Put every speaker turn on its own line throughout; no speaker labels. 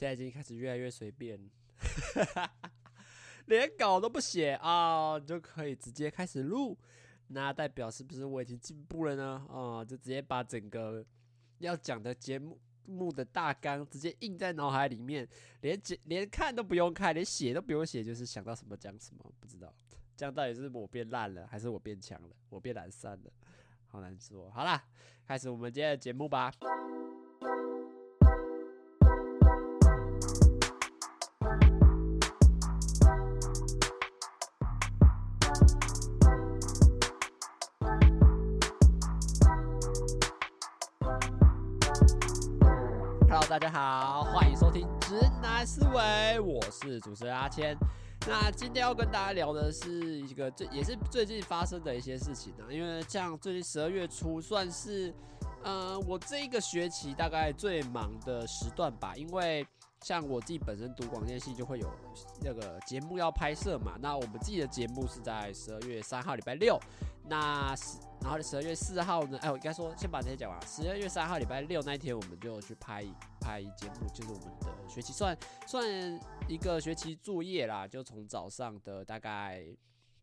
现在已经开始越来越随便，连稿都不写啊，你就可以直接开始录。那代表是不是我已经进步了呢？啊，就直接把整个要讲的节目目的大纲直接印在脑海里面，连连看都不用看，连写都不用写，就是想到什么讲什么，不知道这样到底是我变烂了，还是我变强了，我变懒散了，好难说。好啦，开始我们今天的节目吧。大家好，欢迎收听《直男思维》，我是主持人阿谦。那今天要跟大家聊的是一个最也是最近发生的一些事情呢，因为像最近十二月初算是，嗯、呃，我这一个学期大概最忙的时段吧，因为。像我自己本身读广电系，就会有那个节目要拍摄嘛。那我们自己的节目是在十二月三号礼拜六，那十然后十二月四号呢？哎，我应该说先把这些讲完。十二月三号礼拜六那一天，我们就去拍拍节目，就是我们的学期算算一个学期作业啦，就从早上的大概。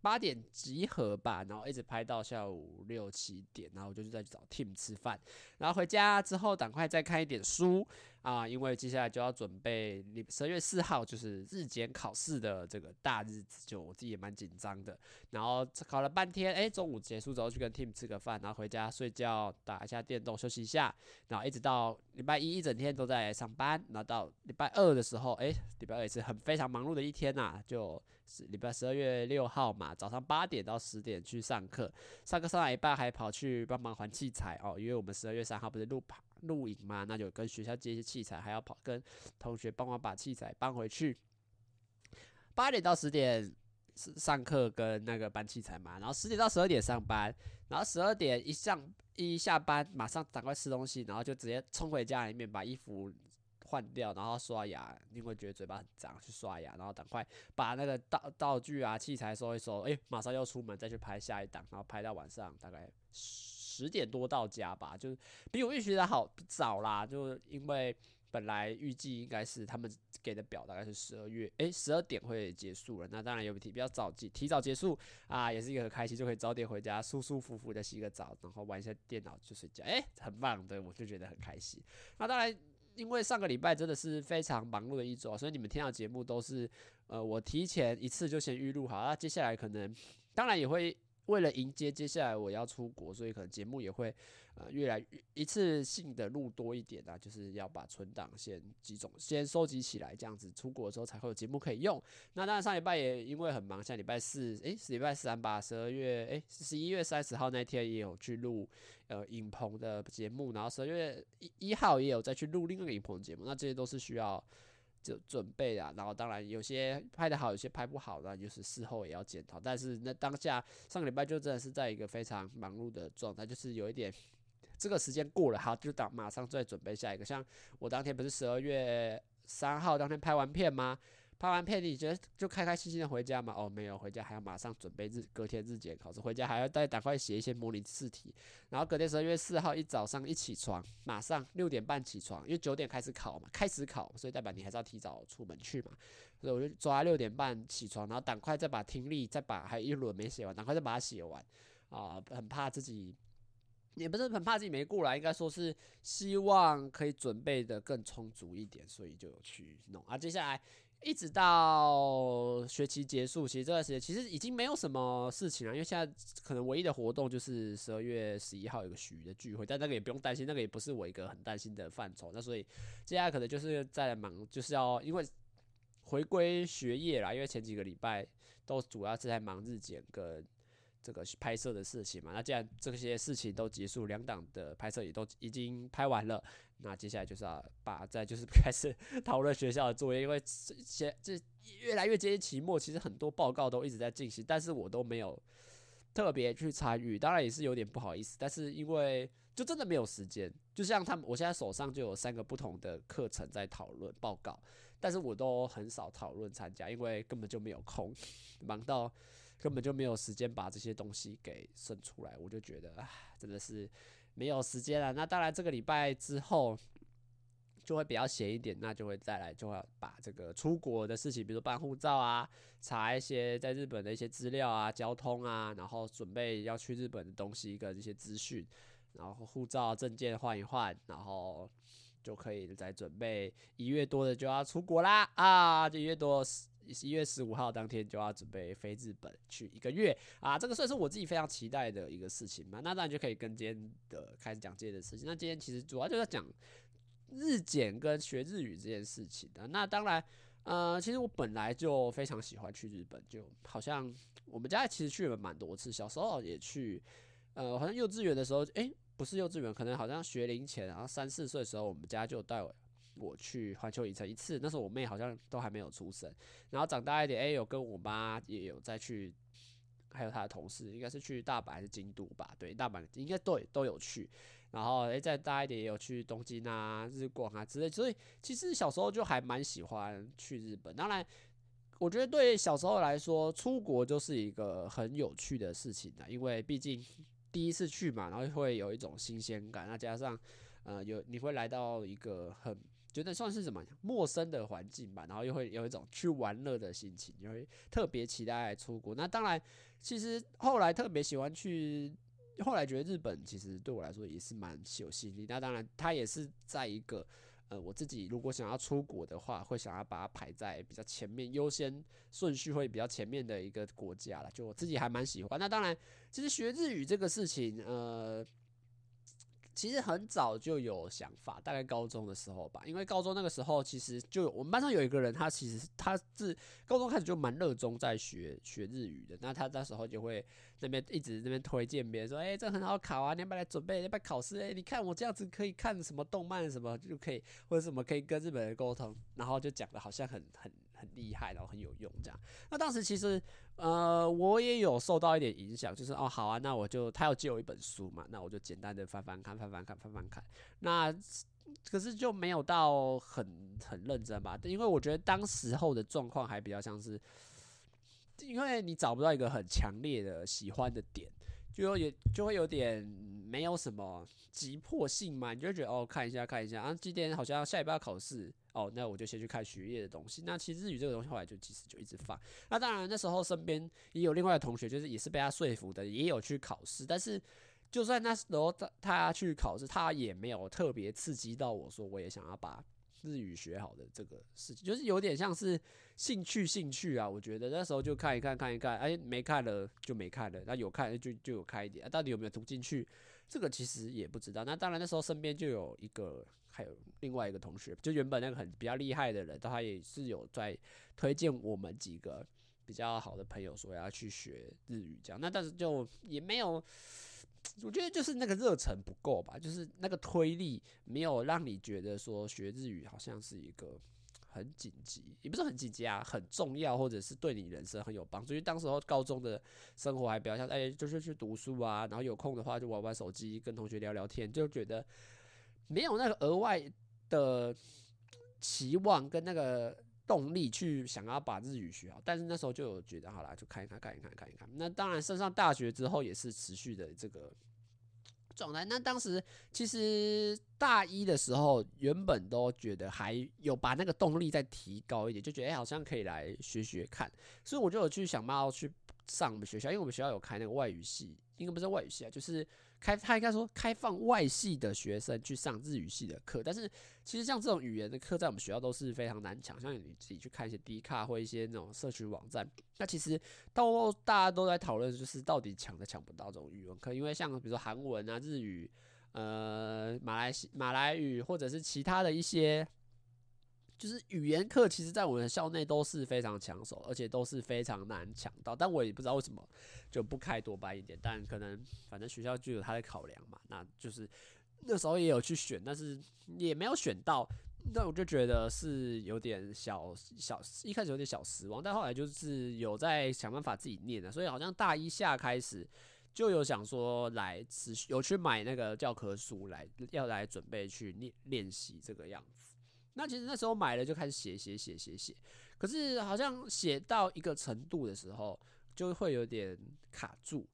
八点集合吧，然后一直拍到下午六七点，然后我就再去找 Tim 吃饭，然后回家之后赶快再看一点书啊，因为接下来就要准备你十二月四号就是日检考试的这个大日子，就我自己也蛮紧张的。然后考了半天，哎，中午结束之后去跟 Tim 吃个饭，然后回家睡觉，打一下电动休息一下，然后一直到礼拜一一整天都在上班，然后到礼拜二的时候，哎，礼拜二也是很非常忙碌的一天呐、啊，就是礼拜十二月六号嘛。早上八点到十点去上课，上课上到一半还跑去帮忙还器材哦，因为我们十二月三号不是录录影嘛，那就跟学校借一些器材，还要跑跟同学帮忙把器材搬回去。八点到十点是上课跟那个搬器材嘛，然后十点到十二点上班，然后十二点一上一下班马上赶快吃东西，然后就直接冲回家里面把衣服。换掉，然后刷牙，因为觉得嘴巴很脏，去刷牙，然后赶快把那个道道具啊、器材收一收，诶，马上要出门再去拍下一档，然后拍到晚上大概十点多到家吧，就是比我预期的好早啦，就因为本来预计应该是他们给的表大概是十二月，诶，十二点会结束了，那当然有比比较早提提早结束啊，也是一个很开心，就可以早点回家，舒舒服服的洗个澡，然后玩一下电脑就睡觉，诶，很棒的，我就觉得很开心。那当然。因为上个礼拜真的是非常忙碌的一周，所以你们听到节目都是，呃，我提前一次就先预录好，那接下来可能，当然也会。为了迎接接下来我要出国，所以可能节目也会呃越来越一次性的录多一点啊，就是要把存档先集中先收集起来，这样子出国的时候才会有节目可以用。那当然上礼拜也因为很忙，像礼拜四诶，是礼拜三吧，十二月诶，十一月三十号那天也有去录呃影棚的节目，然后十二月一一号也有再去录另一个影棚节目，那这些都是需要。就准备啊，然后当然有些拍得好，有些拍不好，那就是事后也要检讨。但是那当下上个礼拜就真的是在一个非常忙碌的状态，就是有一点这个时间过了，好，就当马上再准备下一个。像我当天不是十二月三号当天拍完片吗？拍完片，你觉得就开开心心的回家吗？哦，没有，回家还要马上准备日隔天日检考试，回家还要再赶快写一些模拟试题，然后隔天十二月四号一早上一起床，马上六点半起床，因为九点开始考嘛，开始考，所以代表你还是要提早出门去嘛，所以我就抓六点半起床，然后赶快再把听力再把还有一轮没写完，赶快再把它写完啊，很怕自己，也不是很怕自己没过来，应该说是希望可以准备的更充足一点，所以就有去弄啊，接下来。一直到学期结束，其实这段时间其实已经没有什么事情了，因为现在可能唯一的活动就是十二月十一号有个许的聚会，但那个也不用担心，那个也不是我一个很担心的范畴。那所以接下来可能就是在忙，就是要因为回归学业啦，因为前几个礼拜都主要是在忙日检跟。这个拍摄的事情嘛，那既然这些事情都结束，两档的拍摄也都已经拍完了，那接下来就是要把再就是开始讨论学校的作业，因为这些这越来越接近期末，其实很多报告都一直在进行，但是我都没有特别去参与，当然也是有点不好意思，但是因为就真的没有时间，就像他们，我现在手上就有三个不同的课程在讨论报告，但是我都很少讨论参加，因为根本就没有空，忙到。根本就没有时间把这些东西给生出来，我就觉得啊，真的是没有时间了。那当然，这个礼拜之后就会比较闲一点，那就会再来，就会把这个出国的事情，比如办护照啊，查一些在日本的一些资料啊、交通啊，然后准备要去日本的东西跟一些资讯，然后护照证件换一换，然后就可以再准备一月多的就要出国啦啊！就一月多一月十五号当天就要准备飞日本去一个月啊！这个算是我自己非常期待的一个事情嘛。那当然就可以跟今天的开始讲今天的事情。那今天其实主要就是讲。日检跟学日语这件事情的，那当然，呃，其实我本来就非常喜欢去日本，就好像我们家其实去了蛮多次，小时候也去，呃，好像幼稚园的时候，诶、不是幼稚园，可能好像学龄前，然后三四岁的时候，我们家就带我我去环球影城一次，那时候我妹好像都还没有出生，然后长大一点，诶、欸，有跟我妈也有再去，还有她的同事，应该是去大阪还是京都吧？对，大阪应该对都有去。然后诶，再大一点也有去东京啊、日光啊之类，所以其实小时候就还蛮喜欢去日本。当然，我觉得对小时候来说，出国就是一个很有趣的事情的，因为毕竟第一次去嘛，然后会有一种新鲜感。那加上呃，有你会来到一个很觉得算是什么陌生的环境吧，然后又会有一种去玩乐的心情，就会特别期待出国。那当然，其实后来特别喜欢去。后来觉得日本其实对我来说也是蛮有吸引力。那当然，它也是在一个呃，我自己如果想要出国的话，会想要把它排在比较前面，优先顺序会比较前面的一个国家了。就我自己还蛮喜欢。那当然，其实学日语这个事情，呃。其实很早就有想法，大概高中的时候吧，因为高中那个时候其实就我们班上有一个人，他其实他是高中开始就蛮热衷在学学日语的，那他那时候就会那边一直那边推荐别人说，哎、欸，这很好考啊，你要不要来准备，要不要考试？哎、你看我这样子可以看什么动漫什么就可以，或者什么可以跟日本人沟通，然后就讲的好像很很。很厉害，然后很有用，这样。那当时其实，呃，我也有受到一点影响，就是哦，好啊，那我就他要借我一本书嘛，那我就简单的翻翻看，翻翻看，翻翻看。那可是就没有到很很认真吧，因为我觉得当时候的状况还比较像是，因为你找不到一个很强烈的喜欢的点，就也就会有点没有什么急迫性嘛，你就觉得哦，看一下看一下啊，今天好像下礼拜要考试。哦，那我就先去看学业的东西。那其实日语这个东西后来就其实就一直放。那当然那时候身边也有另外的同学，就是也是被他说服的，也有去考试。但是就算那时候他他去考试，他也没有特别刺激到我说我也想要把日语学好的这个事情，就是有点像是兴趣兴趣啊。我觉得那时候就看一看看一看，哎，没看了就没看了，那有看就就有看一点，啊，到底有没有读进去，这个其实也不知道。那当然那时候身边就有一个。还有另外一个同学，就原本那个很比较厉害的人，他也是有在推荐我们几个比较好的朋友说要去学日语这样。那但是就也没有，我觉得就是那个热忱不够吧，就是那个推力没有让你觉得说学日语好像是一个很紧急，也不是很紧急啊，很重要，或者是对你人生很有帮助。因为当时候高中的生活还比较像，哎，就是去读书啊，然后有空的话就玩玩手机，跟同学聊聊天，就觉得。没有那个额外的期望跟那个动力去想要把日语学好，但是那时候就有觉得好啦，就看一看，看一看，看一看。那当然升上大学之后也是持续的这个状态。那当时其实大一的时候，原本都觉得还有把那个动力再提高一点，就觉得哎，好像可以来学学看。所以我就有去想办法去上我们学校，因为我们学校有开那个外语系，应该不是外语系啊，就是。开，他应该说开放外系的学生去上日语系的课，但是其实像这种语言的课，在我们学校都是非常难抢。像你自己去看一些 D 卡或一些那种社群网站，那其实到大家都在讨论，就是到底抢都抢不到这种语文课，因为像比如说韩文啊、日语、呃、马来西马来语或者是其他的一些。就是语言课，其实在我们校内都是非常抢手，而且都是非常难抢到。但我也不知道为什么就不开多班一点，但可能反正学校就有他的考量嘛。那就是那时候也有去选，但是也没有选到。那我就觉得是有点小小，一开始有点小失望。但后来就是有在想办法自己念的，所以好像大一下开始就有想说来持续有去买那个教科书来要来准备去练练习这个样子。那其实那时候买了就开始写写写写写，可是好像写到一个程度的时候就会有点卡住。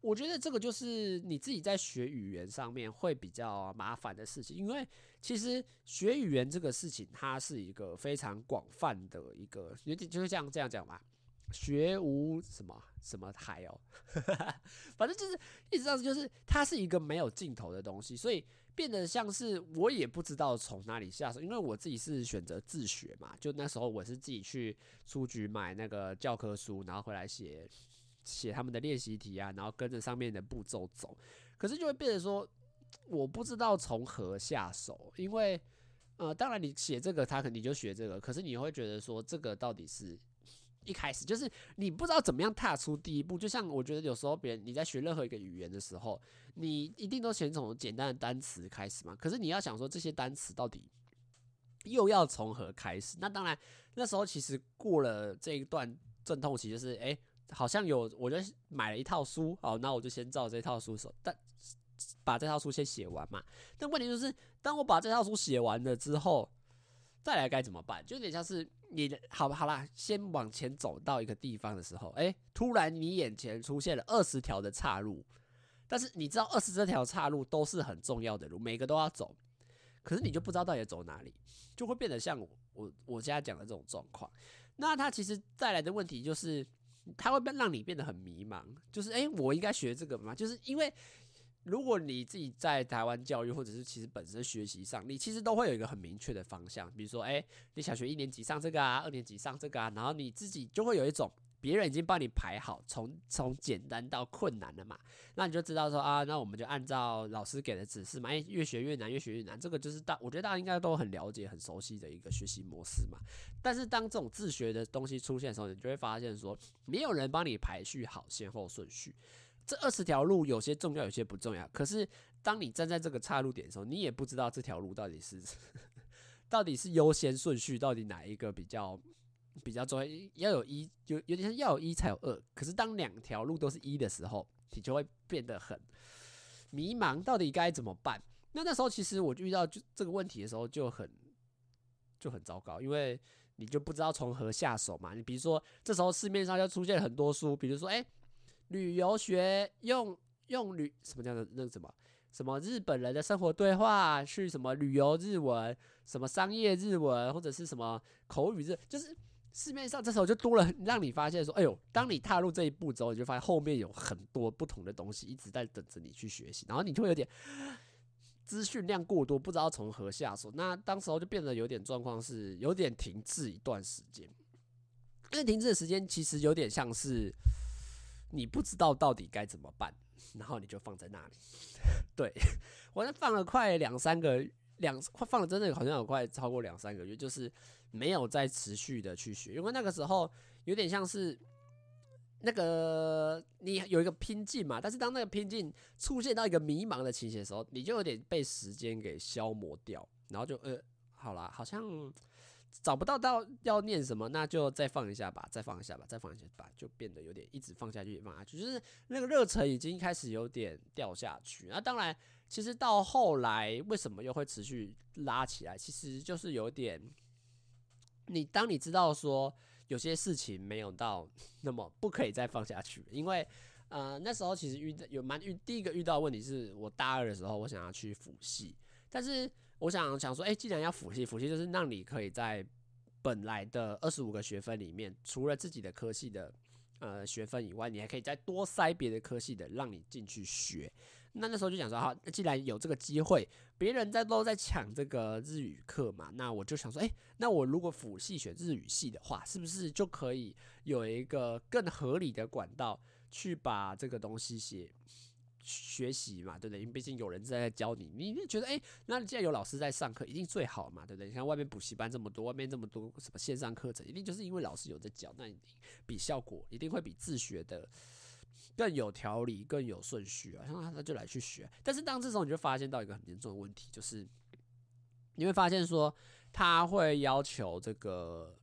我觉得这个就是你自己在学语言上面会比较麻烦的事情，因为其实学语言这个事情，它是一个非常广泛的一个，有点就是这样这样讲吧，学无什么什么海哦，反正就是一直这样，就是它是一个没有尽头的东西，所以变得像是我也不知道从哪里下手，因为我自己是选择自学嘛，就那时候我是自己去书局买那个教科书，然后回来写。写他们的练习题啊，然后跟着上面的步骤走，可是就会变得说，我不知道从何下手，因为呃，当然你写这个，他肯定就学这个，可是你会觉得说，这个到底是一开始就是你不知道怎么样踏出第一步。就像我觉得有时候别人你在学任何一个语言的时候，你一定都先从简单的单词开始嘛，可是你要想说这些单词到底又要从何开始？那当然那时候其实过了这一段阵痛期，就是哎。好像有，我就买了一套书，好，那我就先照这套书走，但把这套书先写完嘛。但问题就是，当我把这套书写完了之后，再来该怎么办？就有点像是你，好吧，好啦，先往前走到一个地方的时候，哎，突然你眼前出现了二十条的岔路，但是你知道二十这条岔路都是很重要的路，每个都要走，可是你就不知道到底走哪里，就会变得像我我我现在讲的这种状况。那它其实带来的问题就是。它会让你变得很迷茫，就是诶、我应该学这个吗？就是因为如果你自己在台湾教育，或者是其实本身学习上，你其实都会有一个很明确的方向，比如说诶、你小学一年级上这个啊，二年级上这个啊，然后你自己就会有一种。别人已经帮你排好，从从简单到困难了嘛，那你就知道说啊，那我们就按照老师给的指示嘛，哎，越学越难，越学越难，这个就是大，我觉得大家应该都很了解、很熟悉的一个学习模式嘛。但是当这种自学的东西出现的时候，你就会发现说，没有人帮你排序好先后顺序，这二十条路有些重要，有些不重要。可是当你站在这个岔路点的时候，你也不知道这条路到底是 到底是优先顺序，到底哪一个比较。比较重要，要有一，有有点像要有一才有二。可是当两条路都是一的时候，你就会变得很迷茫，到底该怎么办？那那时候其实我遇到就这个问题的时候就很就很糟糕，因为你就不知道从何下手嘛。你比如说这时候市面上就出现很多书，比如说哎、旅游学用用旅什么叫做那个什么什么日本人的生活对话，去什么旅游日文，什么商业日文，或者是什么口语日，就是。市面上这时候就多了，让你发现说，哎呦，当你踏入这一步之后，你就发现后面有很多不同的东西一直在等着你去学习，然后你就会有点资讯量过多，不知道从何下手。那当时候就变得有点状况是有点停滞一段时间，因为停滞的时间其实有点像是你不知道到底该怎么办，然后你就放在那里。对，我那放了快两三个两，放了真的好像有快超过两三个月，就是。没有再持续的去学，因为那个时候有点像是那个你有一个拼劲嘛，但是当那个拼劲出现到一个迷茫的情形的时候，你就有点被时间给消磨掉，然后就呃，好啦，好像找不到到要念什么，那就再放一下吧，再放一下吧，再放一下吧，就变得有点一直放下去，放下去，就是那个热忱已经开始有点掉下去。那当然，其实到后来为什么又会持续拉起来，其实就是有点。你当你知道说有些事情没有到那么不可以再放下去，因为呃那时候其实遇到有蛮遇第一个遇到问题是我大二的时候我想要去辅系，但是我想想说，哎，既然要辅系，辅系就是让你可以在本来的二十五个学分里面，除了自己的科系的呃学分以外，你还可以再多塞别的科系的，让你进去学。那那时候就想说，好，既然有这个机会，别人在都在抢这个日语课嘛，那我就想说，诶、那我如果辅系选日语系的话，是不是就可以有一个更合理的管道去把这个东西写学习嘛，对不对？因为毕竟有人在教你，你就觉得，诶、那既然有老师在上课，一定最好嘛，对不对？你看外面补习班这么多，外面这么多什么线上课程，一定就是因为老师有在教，那一定比效果一定会比自学的。更有条理，更有顺序啊！像他他就来去学，但是当这时候你就发现到一个很严重的问题，就是你会发现说他会要求这个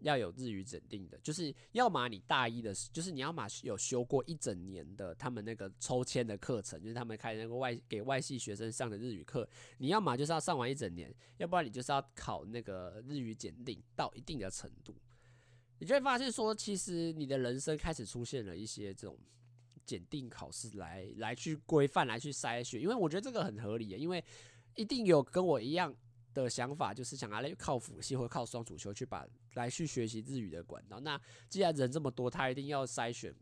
要有日语检定的，就是要么你大一的，就是你要么有修过一整年的他们那个抽签的课程，就是他们开那个外给外系学生上的日语课，你要么就是要上完一整年，要不然你就是要考那个日语检定到一定的程度。你就会发现说，其实你的人生开始出现了一些这种检定考试来来去规范来去筛选，因为我觉得这个很合理，因为一定有跟我一样的想法，就是想要来靠辅系或靠双主修去把来去学习日语的管道。那既然人这么多，他一定要筛选，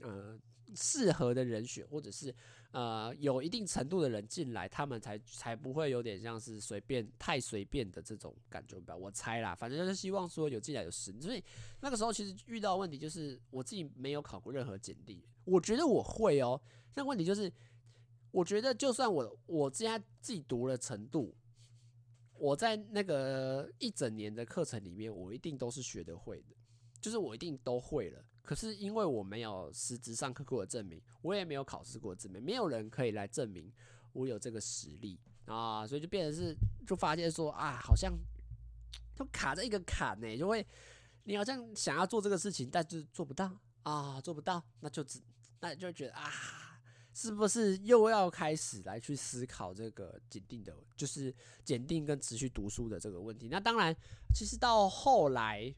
呃，适合的人选，或者是。呃，有一定程度的人进来，他们才才不会有点像是随便太随便的这种感觉吧。我猜啦，反正就是希望说有进来有实。所以那个时候其实遇到问题就是我自己没有考过任何简历，我觉得我会哦。那问题就是，我觉得就算我我现在自己读了程度，我在那个一整年的课程里面，我一定都是学得会的，就是我一定都会了。可是因为我没有实质上课过的证明，我也没有考试过的证明，没有人可以来证明我有这个实力啊，所以就变成是，就发现说啊，好像都卡在一个坎呢，就会你好像想要做这个事情，但是做不到啊，做不到，那就只那就觉得啊，是不是又要开始来去思考这个检定的，就是检定跟持续读书的这个问题？那当然，其实到后来。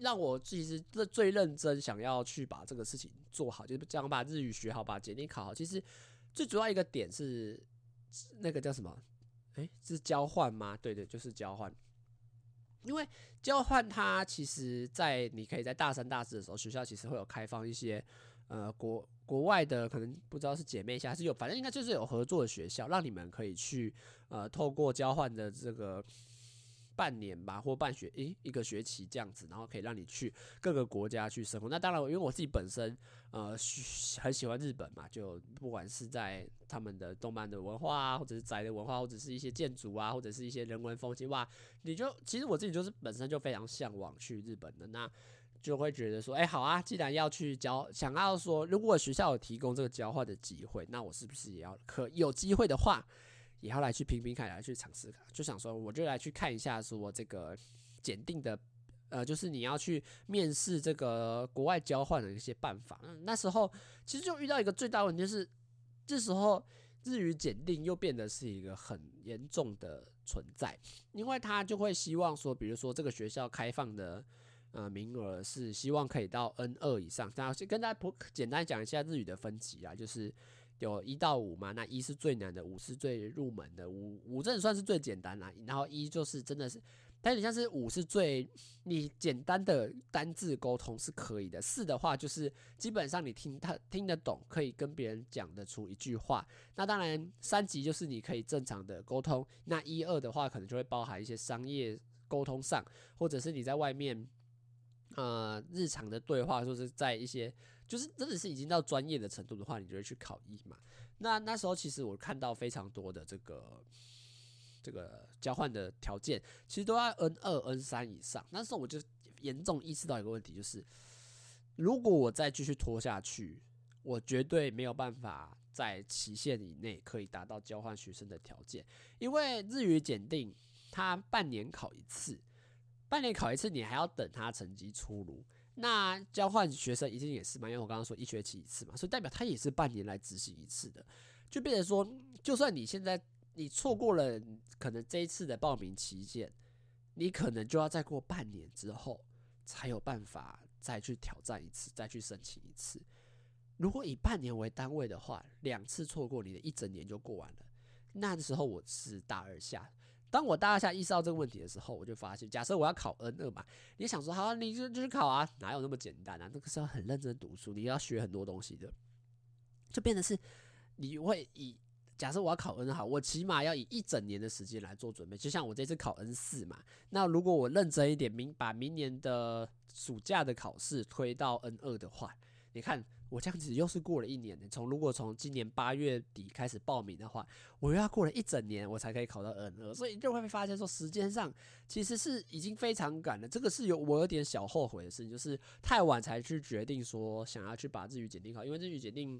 让我其实最最认真想要去把这个事情做好，就是这样把日语学好，把检定考好。其实最主要一个点是那个叫什么？诶，是交换吗？对对，就是交换。因为交换它其实，在你可以在大三、大四的时候，学校其实会有开放一些呃国国外的，可能不知道是姐妹校还是有，反正应该就是有合作的学校，让你们可以去呃透过交换的这个。半年吧，或半学，诶、一个学期这样子，然后可以让你去各个国家去生活。那当然，因为我自己本身呃很喜欢日本嘛，就不管是在他们的动漫的文化啊，或者是宅的文化，或者是一些建筑啊，或者是一些人文风情哇，你就其实我自己就是本身就非常向往去日本的，那就会觉得说，哎、好啊，既然要去交，想要说，如果学校有提供这个交换的机会，那我是不是也要可有机会的话？也要来去拼拼看，来去尝试，就想说，我就来去看一下，说这个检定的，呃，就是你要去面试这个国外交换的一些办法。嗯，那时候其实就遇到一个最大问题，就是这时候日语检定又变得是一个很严重的存在，因为他就会希望说，比如说这个学校开放的呃名额是希望可以到 N 二以上。那先跟大家普简单讲一下日语的分级啊，就是。有一到五嘛，那一是最难的，五是最入门的，五五这算是最简单啦。然后一就是真的是，但你像是五是最你简单的单字沟通是可以的，四的话就是基本上你听他听得懂，可以跟别人讲得出一句话。那当然三级就是你可以正常的沟通，那一二的话可能就会包含一些商业沟通上，或者是你在外面呃日常的对话，就是在一些。就是真的是已经到专业的程度的话，你就会去考一嘛。那那时候其实我看到非常多的这个这个交换的条件，其实都要 N 二 N 三以上。那时候我就严重意识到一个问题，就是如果我再继续拖下去，我绝对没有办法在期限以内可以达到交换学生的条件。因为日语检定它半年考一次，半年考一次，你还要等他成绩出炉。那交换学生一定也是嘛，因为我刚刚说一学期一次嘛，所以代表他也是半年来执行一次的，就变成说，就算你现在你错过了可能这一次的报名期限，你可能就要再过半年之后才有办法再去挑战一次，再去申请一次。如果以半年为单位的话，两次错过，你的一整年就过完了。那时候我是大二下。当我大二下意识到这个问题的时候，我就发现，假设我要考 N 二嘛，你想说好，你就就去考啊，哪有那么简单啊？那个时候很认真读书，你要学很多东西的，就变成是你会以假设我要考 N 好，我起码要以一整年的时间来做准备。就像我这次考 N 四嘛，那如果我认真一点，明把明年的暑假的考试推到 N 二的话，你看。我这样子又是过了一年。从如果从今年八月底开始报名的话，我又要过了一整年，我才可以考到 N2。所以就会发现说，时间上其实是已经非常赶了。这个是有我有点小后悔的事情，就是太晚才去决定说想要去把日语检定考，因为日语检定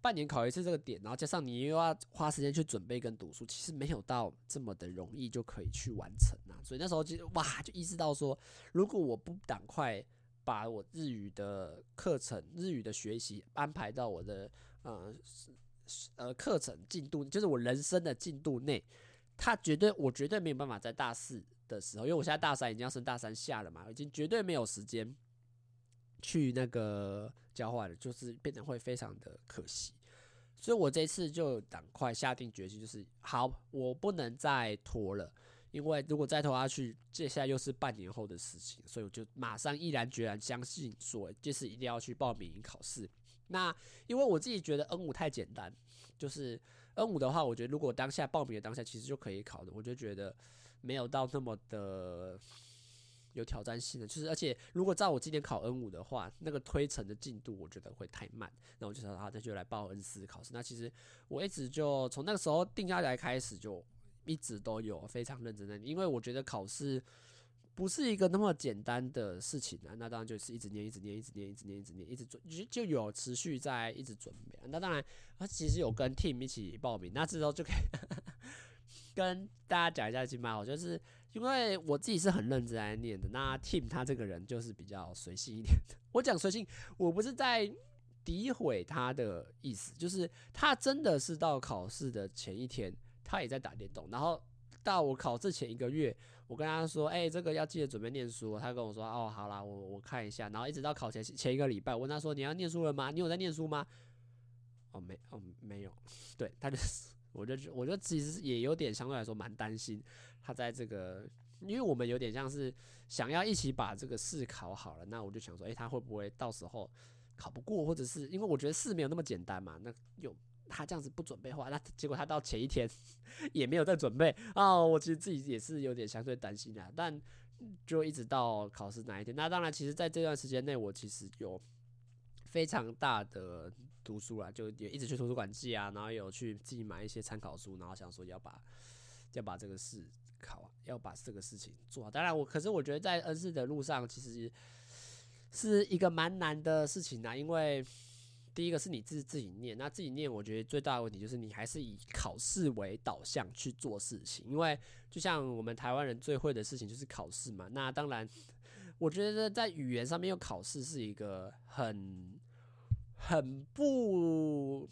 半年考一次这个点，然后加上你又要花时间去准备跟读书，其实没有到这么的容易就可以去完成啊。所以那时候就哇，就意识到说，如果我不赶快。把我日语的课程、日语的学习安排到我的呃呃课程进度，就是我人生的进度内，他绝对我绝对没有办法在大四的时候，因为我现在大三已经要升大三下了嘛，已经绝对没有时间去那个交换了，就是变得会非常的可惜。所以我这次就赶快下定决心，就是好，我不能再拖了，因为如果再投下去，接下来又是半年后的事情，所以我就马上毅然决然相信说，这次一定要去报名考试。那因为我自己觉得 N 五太简单，就是 N 五的话，我觉得如果当下报名的当下其实就可以考的，我就觉得没有到那么的。有挑战性的，就是而且如果照我今年考 N 五的话，那个推陈的进度我觉得会太慢，那我就说好，那就来报 N 四考试。那其实我一直就从那个时候定下来开始，就一直都有非常认真的，因为我觉得考试不是一个那么简单的事情啊。那当然就是一直念，一直念，一直念，一直念，一直念，一直准，就就有持续在一直准备。那当然，他其实有跟 team 一起报名，那之后就可以 跟大家讲一下，其实蛮好，就是。因为我自己是很认真来念的，那 Tim 他这个人就是比较随性一点的。我讲随性，我不是在诋毁他的意思，就是他真的是到考试的前一天，他也在打电动。然后到我考试前一个月，我跟他说：“哎，这个要记得准备念书。”他跟我说：“哦，好啦，我我看一下。”然后一直到考前前一个礼拜，我问他说：“你要念书了吗？你有在念书吗？”哦，没，哦，没有。对，他就是，我就我就其实也有点相对来说蛮担心。他在这个，因为我们有点像是想要一起把这个试考好了，那我就想说，诶，他会不会到时候考不过，或者是因为我觉得试没有那么简单嘛，那又他这样子不准备的话，那 结果他到前一天 也没有在准备哦，我其实自己也是有点相对担心的，但就一直到考试那一天，那当然，其实在这段时间内，我其实有非常大的读书啦，就也一直去图书馆借啊，然后有去自己买一些参考书，然后想说要把要把这个事。考，要把这个事情做好。当然，我可是我觉得在恩师的路上，其实是一个蛮难的事情啊。因为第一个是你自自己念，那自己念，我觉得最大的问题就是你还是以考试为导向去做事情。因为就像我们台湾人最会的事情就是考试嘛。那当然，我觉得在语言上面用考试是一个很很不。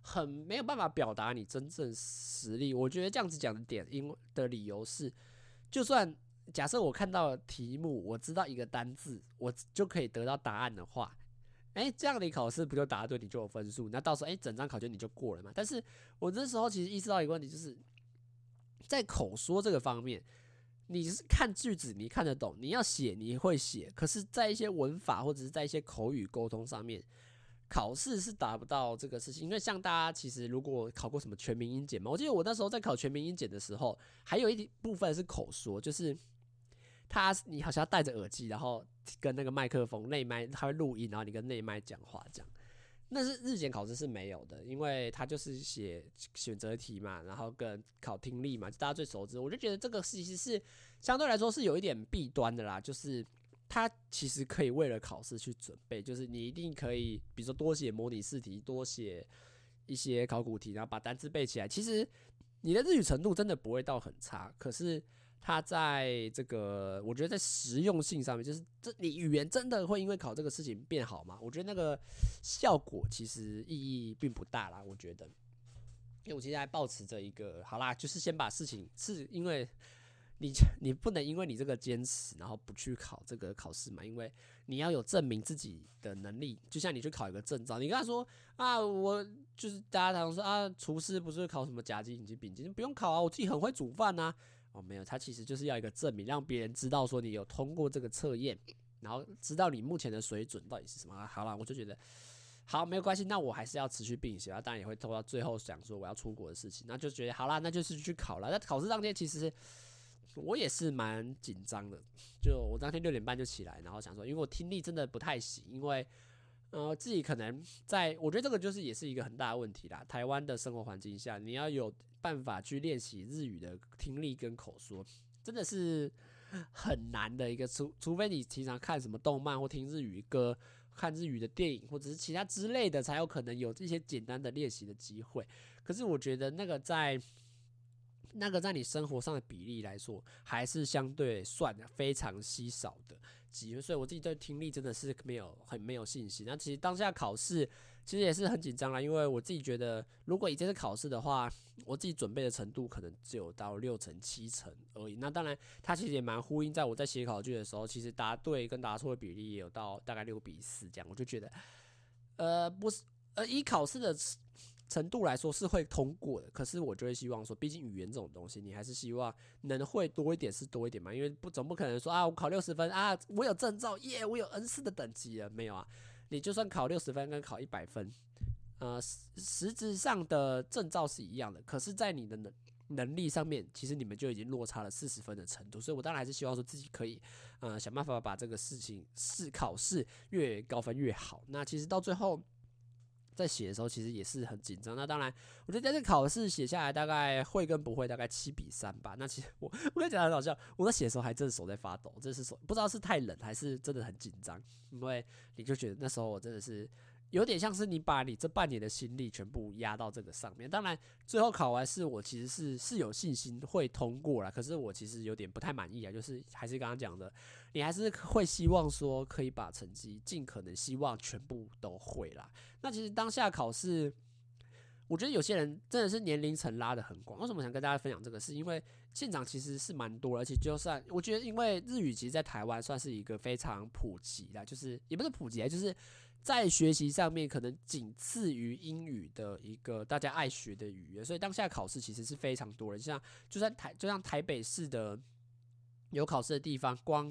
很没有办法表达你真正实力。我觉得这样子讲的点，因为的理由是，就算假设我看到题目，我知道一个单字，我就可以得到答案的话，诶，这样的考试不就答对，你就有分数？那到时候诶，整张考卷你就过了嘛。但是我这时候其实意识到一个问题，就是在口说这个方面，你是看句子你看得懂，你要写你会写，可是在一些文法或者是在一些口语沟通上面。考试是达不到这个事情，因为像大家其实如果考过什么全民英检嘛，我记得我那时候在考全民英检的时候，还有一部分是口说，就是他你好像戴着耳机，然后跟那个麦克风内麦，他会录音，然后你跟内麦讲话这样。那是日检考试是没有的，因为他就是写选择题嘛，然后跟考听力嘛，就大家最熟知。我就觉得这个其实是相对来说是有一点弊端的啦，就是。他其实可以为了考试去准备，就是你一定可以，比如说多写模拟试题，多写一些考古题，然后把单词背起来。其实你的日语程度真的不会到很差，可是它在这个，我觉得在实用性上面，就是这你语言真的会因为考这个事情变好吗？我觉得那个效果其实意义并不大啦。我觉得，因为我现在保持着一个，好啦，就是先把事情是因为。你 你不能因为你这个坚持，然后不去考这个考试嘛？因为你要有证明自己的能力，就像你去考一个证照，你跟他说啊，我就是大家常说啊，厨师不是考什么甲级、乙级、丙级，不用考啊，我自己很会煮饭呐。哦，没有，他其实就是要一个证明，让别人知道说你有通过这个测验，然后知道你目前的水准到底是什么。好了，我就觉得好，没有关系，那我还是要持续并行啊，当然也会拖到最后想说我要出国的事情，那就觉得好啦，那就是去考了。那考试当天其实。我也是蛮紧张的，就我当天六点半就起来，然后想说，因为我听力真的不太行，因为呃自己可能在，我觉得这个就是也是一个很大的问题啦。台湾的生活环境下，你要有办法去练习日语的听力跟口说，真的是很难的一个，除除非你经常看什么动漫或听日语歌、看日语的电影或者是其他之类的，才有可能有这些简单的练习的机会。可是我觉得那个在那个在你生活上的比例来说，还是相对算非常稀少的机会，所以我自己对听力真的是没有很没有信心。那其实当下考试其实也是很紧张啦，因为我自己觉得，如果以这次考试的话，我自己准备的程度可能只有到六成七成而已。那当然，它其实也蛮呼应，在我在写考卷的时候，其实答对跟答错的比例也有到大概六比四这样，我就觉得，呃，不是，呃，以考试的。程度来说是会通过的，可是我就会希望说，毕竟语言这种东西，你还是希望能会多一点是多一点嘛，因为不总不可能说啊，我考六十分啊，我有证照耶，我有 N 四的等级了没有啊？你就算考六十分跟考一百分，呃，实质上的证照是一样的，可是，在你的能能力上面，其实你们就已经落差了四十分的程度，所以我当然还是希望说自己可以呃想办法把这个事情试考试越高分越好。那其实到最后。在写的时候，其实也是很紧张。那当然，我觉得在这考试写下来，大概会跟不会大概七比三吧。那其实我我跟你讲很好笑，我在写的时候还真的手在发抖，这是手不知道是太冷还是真的很紧张。因为你就觉得那时候我真的是。有点像是你把你这半年的心力全部压到这个上面，当然最后考完试，我其实是是有信心会通过了，可是我其实有点不太满意啊，就是还是刚刚讲的，你还是会希望说可以把成绩尽可能希望全部都会啦。那其实当下考试，我觉得有些人真的是年龄层拉得很广。为什么想跟大家分享这个？是因为现场其实是蛮多，而且就算我觉得，因为日语其实在台湾算是一个非常普及的，就是也不是普及啊，就是。在学习上面，可能仅次于英语的一个大家爱学的语言，所以当下考试其实是非常多人。像就算台，就像台北市的有考试的地方，光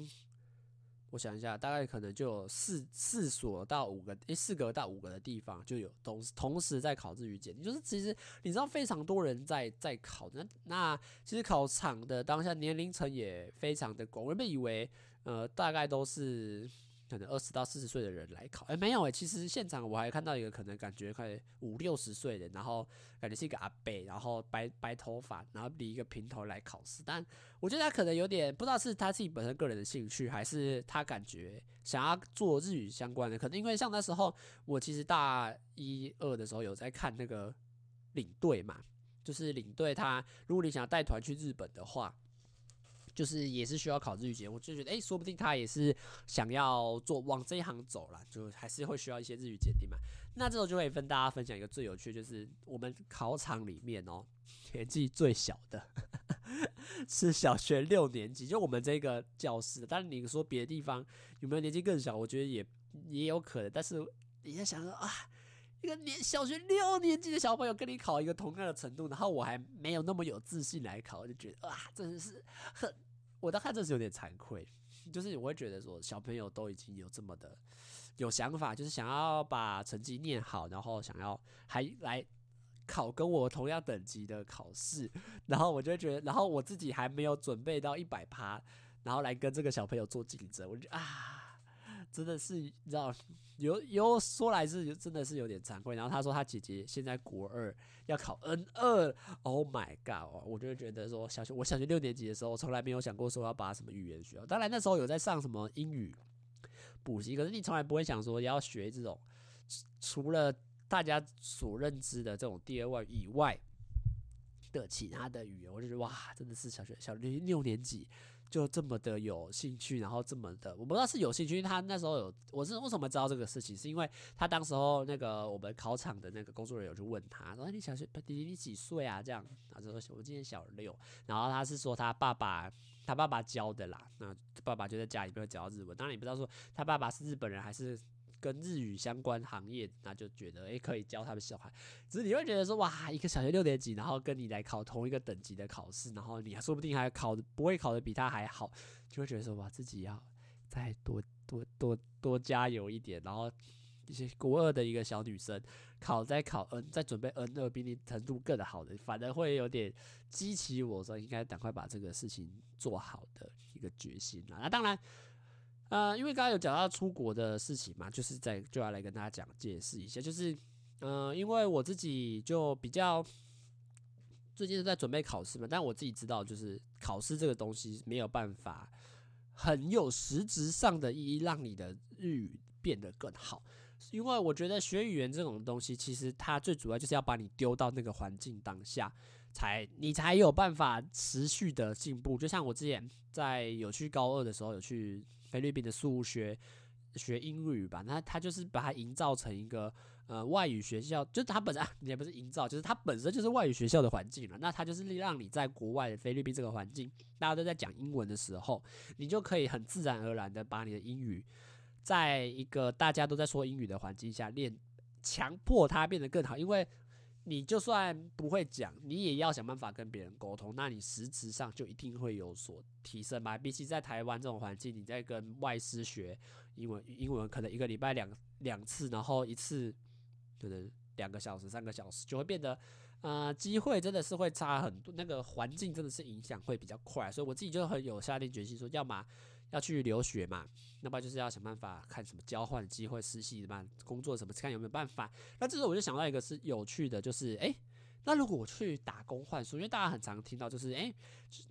我想一下，大概可能就有四四所到五个，诶，四个到五个的地方就有同同时在考日语检定，就是其实你知道非常多人在在考。那那其实考场的当下年龄层也非常的广，我原本以为呃大概都是。可能二十到四十岁的人来考，哎、没有哎、其实现场我还看到一个可能感觉快五六十岁的，然后感觉是一个阿伯，然后白白头发，然后理一个平头来考试。但我觉得他可能有点不知道是他自己本身个人的兴趣，还是他感觉想要做日语相关的。可能因为像那时候我其实大一二的时候有在看那个领队嘛，就是领队他如果你想要带团去日本的话。就是也是需要考日语检，我就觉得，诶、说不定他也是想要做往这一行走了，就还是会需要一些日语检定嘛。那这时候就可以跟大家分享一个最有趣，就是我们考场里面哦、年纪最小的 是小学六年级，就我们这个教室。但是你说别的地方有没有年纪更小？我觉得也也有可能。但是你在想说啊，一个年小学六年级的小朋友跟你考一个同样的程度，然后我还没有那么有自信来考，我就觉得哇，真的是很。我当时看这是有点惭愧，就是我会觉得说，小朋友都已经有这么的有想法，就是想要把成绩念好，然后想要还来考跟我同样等级的考试，然后我就觉得，然后我自己还没有准备到一百趴，然后来跟这个小朋友做竞争，我就啊，真的是你知道。有有说来是真的是有点惭愧，然后他说他姐姐现在国二要考 N 二，Oh my god！我就觉得说小学我小学六年级的时候，从来没有想过说要把什么语言学。当然那时候有在上什么英语补习，可是你从来不会想说要学这种除了大家所认知的这种第二外语以外的其他的语言。我就觉得哇，真的是小学小学六年级。就这么的有兴趣，然后这么的，我不知道是有兴趣，因为他那时候有，我是为什么知道这个事情，是因为他当时候那个我们考场的那个工作人员就问他，说你小学弟弟你几岁啊？这样，他就说我今年小六，然后他是说他爸爸他爸爸教的啦，那爸爸就在家里边教日文，当然你不知道说他爸爸是日本人还是。跟日语相关行业，那就觉得诶、可以教他们小孩。只是你会觉得说哇，一个小学六年级，然后跟你来考同一个等级的考试，然后你还说不定还考的不会考的比他还好，就会觉得说哇，自己要再多多多多加油一点。然后一些国二的一个小女生考再考 N 再准备 N 二比你程度更好的，反而会有点激起我说应该赶快把这个事情做好的一个决心啊。那当然。呃，因为刚刚有讲到出国的事情嘛，就是在就要来跟大家讲解释一下，就是呃，因为我自己就比较最近是在准备考试嘛，但我自己知道，就是考试这个东西没有办法很有实质上的意义让你的日语变得更好，因为我觉得学语言这种东西，其实它最主要就是要把你丢到那个环境当下。才你才有办法持续的进步。就像我之前在有去高二的时候，有去菲律宾的数学学英语吧，那他就是把它营造成一个。呃，外语学校就是它本身 也不是营造，就是它本身就是外语学校的环境了。那它就是让你在国外的菲律宾这个环境，大家都在讲英文的时候，你就可以很自然而然的把你的英语，在一个大家都在说英语的环境下练，强迫它变得更好。因为你就算不会讲，你也要想办法跟别人沟通，那你实质上就一定会有所提升嘛。比起在台湾这种环境，你在跟外师学英文，英文可能一个礼拜两两次，然后一次。可能两个小时、三个小时就会变得，呃，机会真的是会差很多，那个环境真的是影响会比较快，所以我自己就很有下定决心说，要么要去留学嘛，那不然就是要想办法看什么交换机会、实习嘛、工作什么，看有没有办法。那这时候我就想到一个是有趣的，就是哎、那如果我去打工换宿，因为大家很常听到就是哎、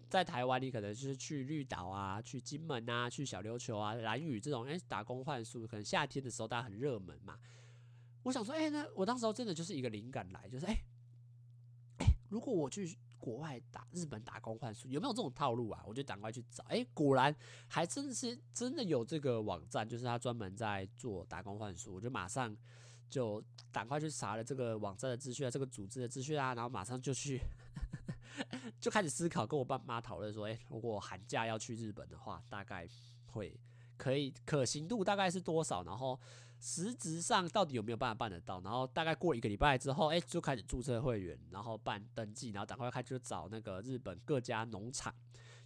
在台湾你可能就是去绿岛啊、去金门啊、去小琉球啊、兰屿这种哎、打工换宿，可能夏天的时候大家很热门嘛。我想说，哎、那我当时候真的就是一个灵感来，就是，哎、如果我去国外打日本打工换宿，有没有这种套路啊？我就赶快去找，哎、果然还真的是真的有这个网站，就是他专门在做打工换宿，我就马上就赶快去查了这个网站的资讯啊，这个组织的资讯啊，然后马上就去 就开始思考，跟我爸妈讨论说，哎、如果寒假要去日本的话，大概会可以可行度大概是多少？然后。实质上到底有没有办法办得到？然后大概过一个礼拜之后，哎，就开始注册会员，然后办登记，然后赶快开始找那个日本各家农场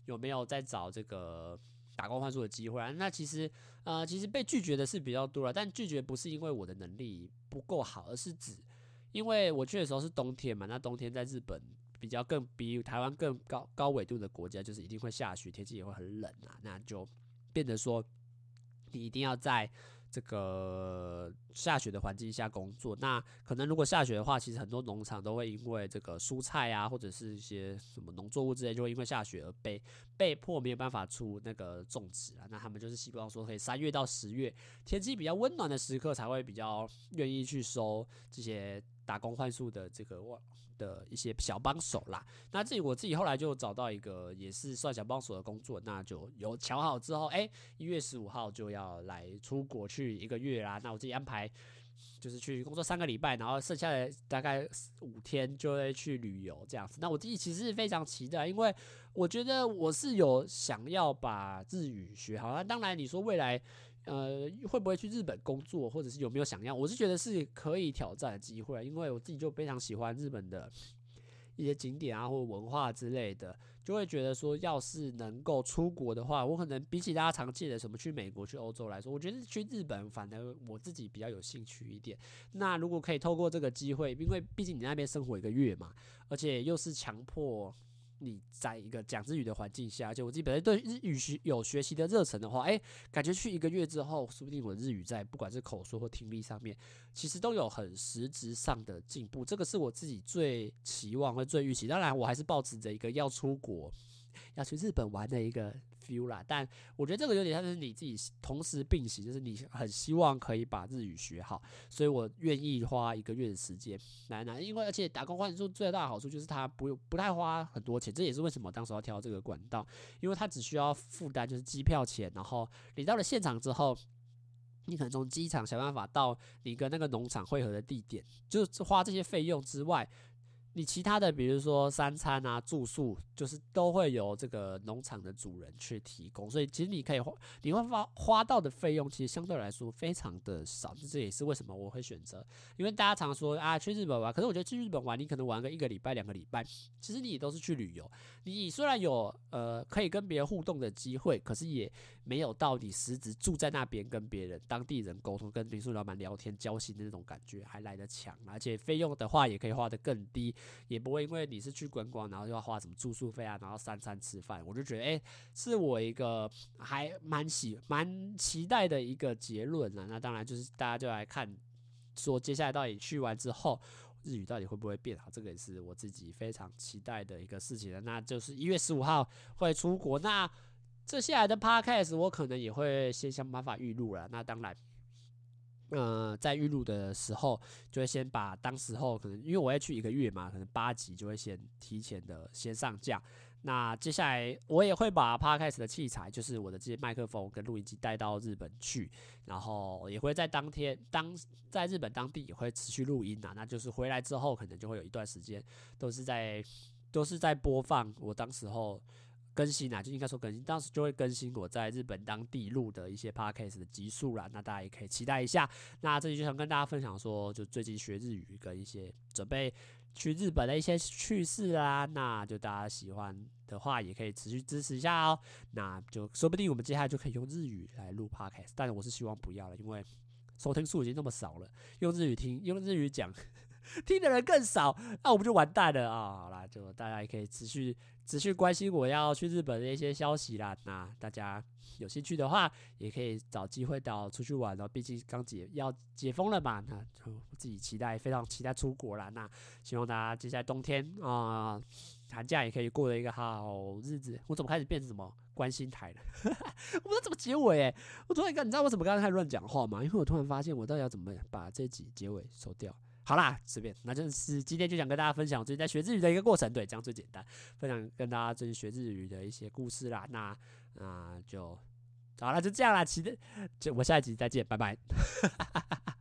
有没有在找这个打工换宿的机会啊？那其实呃，其实被拒绝的是比较多了，但拒绝不是因为我的能力不够好，而是指因为我去的时候是冬天嘛，那冬天在日本比较更比台湾更高高纬度的国家，就是一定会下雪，天气也会很冷啊，那就变得说你一定要在。这个下雪的环境下工作，那可能如果下雪的话，其实很多农场都会因为这个蔬菜啊，或者是一些什么农作物之类，就会因为下雪而被被迫没有办法出那个种植啊。那他们就是希望说，可以三月到十月天气比较温暖的时刻，才会比较愿意去收这些打工换宿的这个我的一些小帮手啦，那自己我自己后来就找到一个也是算小帮手的工作，那就有乔好之后，哎、一月十五号就要来出国去一个月啦。那我自己安排就是去工作三个礼拜，然后剩下的大概五天就会去旅游这样子。那我自己其实是非常期待，因为我觉得我是有想要把日语学好。那当然你说未来。呃，会不会去日本工作，或者是有没有想要？我是觉得是可以挑战的机会，因为我自己就非常喜欢日本的一些景点啊，或者文化之类的，就会觉得说，要是能够出国的话，我可能比起大家常见的什么去美国、去欧洲来说，我觉得去日本反而我自己比较有兴趣一点。那如果可以透过这个机会，因为毕竟你那边生活一个月嘛，而且又是强迫。你在一个讲日语的环境下，而且我自己本来对日语学有学习的热忱的话，哎、感觉去一个月之后，说不定我的日语在不管是口说或听力上面，其实都有很实质上的进步。这个是我自己最期望和最预期。当然，我还是抱持着一个要出国、要去日本玩的一个。但我觉得这个有点像是你自己同时并行，就是你很希望可以把日语学好，所以我愿意花一个月的时间来拿。因为而且打工换宿最大的好处就是它不用不太花很多钱，这也是为什么当时要挑这个管道，因为它只需要负担就是机票钱，然后你到了现场之后，你可能从机场想办法到你跟那个农场汇合的地点，就是花这些费用之外。你其他的，比如说三餐啊、住宿，就是都会由这个农场的主人去提供，所以其实你可以花，你会花花到的费用，其实相对来说非常的少。这也是为什么我会选择，因为大家常说啊，去日本玩，可是我觉得去日本玩，你可能玩个一个礼拜、两个礼拜，其实你都是去旅游。你虽然有呃可以跟别人互动的机会，可是也没有到你实质住在那边跟别人当地人沟通、跟民宿老板聊天交心的那种感觉还来得强，而且费用的话也可以花得更低。也不会因为你是去观光，然后就要花什么住宿费啊，然后三餐吃饭，我就觉得，哎，是我一个还蛮喜蛮期待的一个结论啊。那当然就是大家就来看，说接下来到底去完之后，日语到底会不会变好，这个也是我自己非常期待的一个事情了。那就是一月十五号会出国，那这下来的 podcast 我可能也会先想办法预录了。那当然。呃，在预录的时候，就会先把当时候可能因为我要去一个月嘛，可能八集就会先提前的先上架。那接下来我也会把 Podcast 的器材，就是我的这些麦克风跟录音机带到日本去，然后也会在当天当在日本当地也会持续录音啊。那就是回来之后，可能就会有一段时间都是在都是在播放我当时候。更新啊，就应该说更新，当时就会更新我在日本当地录的一些 podcast 的集数啦，那大家也可以期待一下。那这里就想跟大家分享说，就最近学日语跟一些准备去日本的一些趣事啦，那就大家喜欢的话，也可以持续支持一下哦。那就说不定我们接下来就可以用日语来录 podcast，但是我是希望不要了，因为收听数已经那么少了，用日语听，用日语讲。听的人更少，那我们就完蛋了啊！好啦，就大家也可以持续持续关心我要去日本的一些消息啦。那大家有兴趣的话，也可以找机会到出去玩哦。毕竟刚解要解封了嘛，那就自己期待，非常期待出国啦。那希望大家接下来冬天啊、寒假也可以过了一个好日子。我怎么开始变成什么关心台了？我不知道怎么结尾诶。我突然间，你知道我怎么刚才开始乱讲话吗？因为我突然发现，我到底要怎么把这集结尾收掉？好啦，随便，那就是今天就想跟大家分享我最近在学日语的一个过程，对，这样最简单，分享跟大家最近学日语的一些故事啦。那啊就好了，就这样啦，期待，就我下一集再见，拜拜。哈哈哈哈